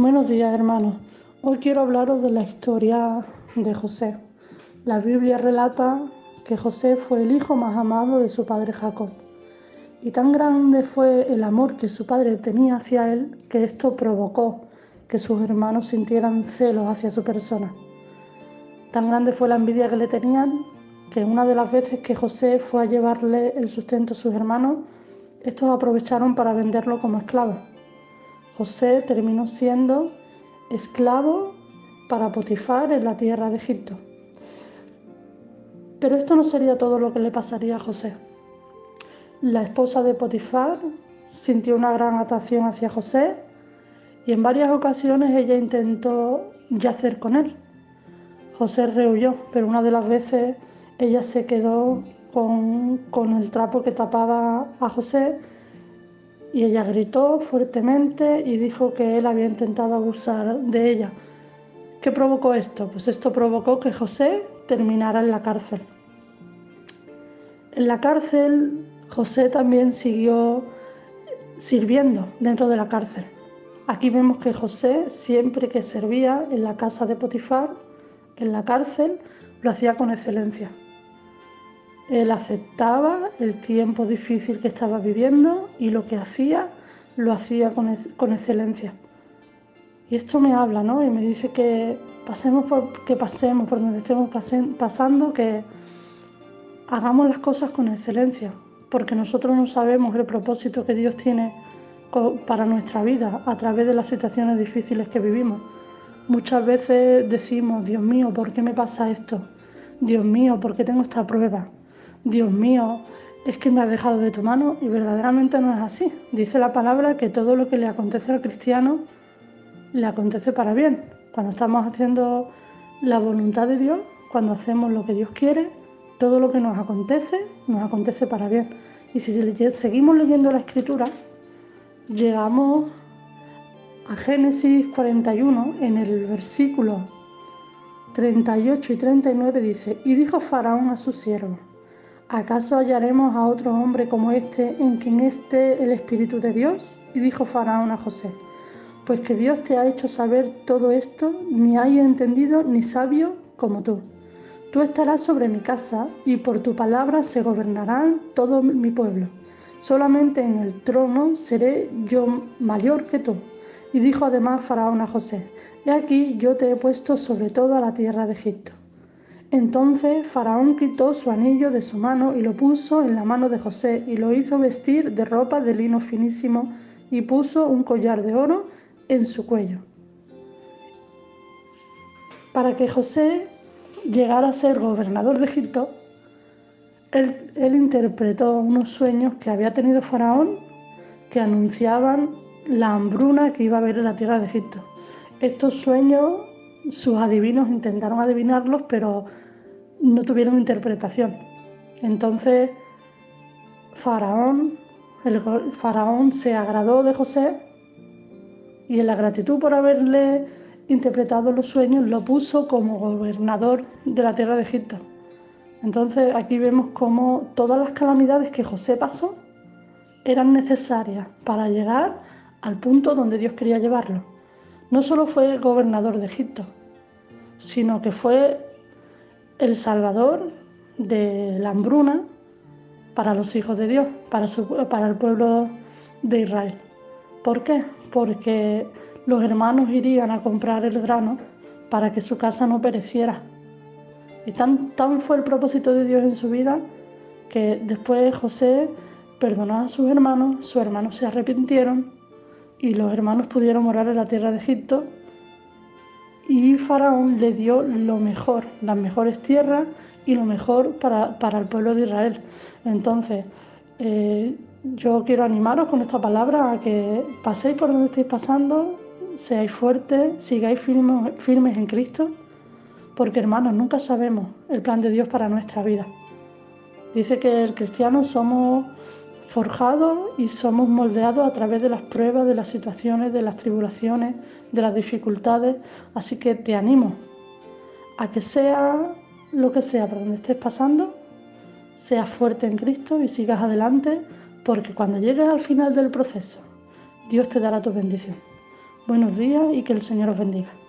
Buenos días hermanos. Hoy quiero hablaros de la historia de José. La Biblia relata que José fue el hijo más amado de su padre Jacob. Y tan grande fue el amor que su padre tenía hacia él que esto provocó que sus hermanos sintieran celos hacia su persona. Tan grande fue la envidia que le tenían que una de las veces que José fue a llevarle el sustento a sus hermanos, estos aprovecharon para venderlo como esclavo. José terminó siendo esclavo para Potifar en la tierra de Egipto. Pero esto no sería todo lo que le pasaría a José. La esposa de Potifar sintió una gran atracción hacia José y en varias ocasiones ella intentó yacer con él. José rehuyó, pero una de las veces ella se quedó con, con el trapo que tapaba a José y ella gritó fuertemente y dijo que él había intentado abusar de ella. ¿Qué provocó esto? Pues esto provocó que José terminara en la cárcel. En la cárcel José también siguió sirviendo dentro de la cárcel. Aquí vemos que José siempre que servía en la casa de Potifar, en la cárcel, lo hacía con excelencia. Él aceptaba el tiempo difícil que estaba viviendo y lo que hacía lo hacía con, excelencia. Y esto me habla, ¿no? Y me dice que pasemos por, que pasemos por donde estemos pasando, que hagamos las cosas con excelencia, porque nosotros no sabemos el propósito que Dios tiene para nuestra vida a través de las situaciones difíciles que vivimos. Muchas veces decimos, Dios mío, ¿por qué me pasa esto? Dios mío, ¿por qué tengo esta prueba? Dios mío, es que me has dejado de tu mano y verdaderamente no es así. Dice la palabra que todo lo que le acontece al cristiano le acontece para bien. Cuando estamos haciendo la voluntad de Dios, cuando hacemos lo que Dios quiere, todo lo que nos acontece nos acontece para bien. Y si seguimos leyendo la escritura, llegamos a Génesis 41 en el versículo 38 y 39 dice, y dijo Faraón a sus siervos, ¿acaso hallaremos a otro hombre como este en quien esté el Espíritu de Dios? Y dijo Faraón a José, pues que Dios te ha hecho saber todo esto, ni hay entendido ni sabio como tú. Tú estarás sobre mi casa y por tu palabra se gobernarán todo mi pueblo. Solamente en el trono seré yo mayor que tú. Y dijo además Faraón a José, He aquí yo te he puesto sobre toda la tierra de Egipto. Entonces Faraón quitó su anillo de su mano y lo puso en la mano de José y lo hizo vestir de ropa de lino finísimo y puso un collar de oro en su cuello. Para que José llegara a ser gobernador de Egipto, él, interpretó unos sueños que había tenido Faraón que anunciaban la hambruna que iba a haber en la tierra de Egipto. Estos sueños sus adivinos intentaron adivinarlos, pero no tuvieron interpretación. Entonces, Faraón, el faraón se agradó de José y en la gratitud por haberle interpretado los sueños lo puso como gobernador de la tierra de Egipto. Entonces aquí vemos cómo todas las calamidades que José pasó eran necesarias para llegar al punto donde Dios quería llevarlo. No solo fue gobernador de Egipto, sino que fue el salvador de la hambruna para los hijos de Dios, para, para el pueblo de Israel. ¿Por qué? Porque los hermanos irían a comprar el grano para que su casa no pereciera. Y tan, tan fue el propósito de Dios en su vida que después José perdonó a sus hermanos, sus hermanos se arrepintieron y los hermanos pudieron morar en la tierra de Egipto y Faraón le dio lo mejor, las mejores tierras y lo mejor para, el pueblo de Israel. Entonces, eh, yo quiero animaros con esta palabra a que paséis por donde estéis pasando, seáis fuertes, sigáis firmes, firmes en Cristo, porque hermanos, nunca sabemos el plan de Dios para nuestra vida. Dice que el cristiano somos forjados y somos moldeados a través de las pruebas, de las situaciones, de las tribulaciones, de las dificultades. Así que te animo a que sea lo que sea por donde estés pasando, seas fuerte en Cristo y sigas adelante, porque cuando llegues al final del proceso, Dios te dará tu bendición. Buenos días y que el Señor os bendiga.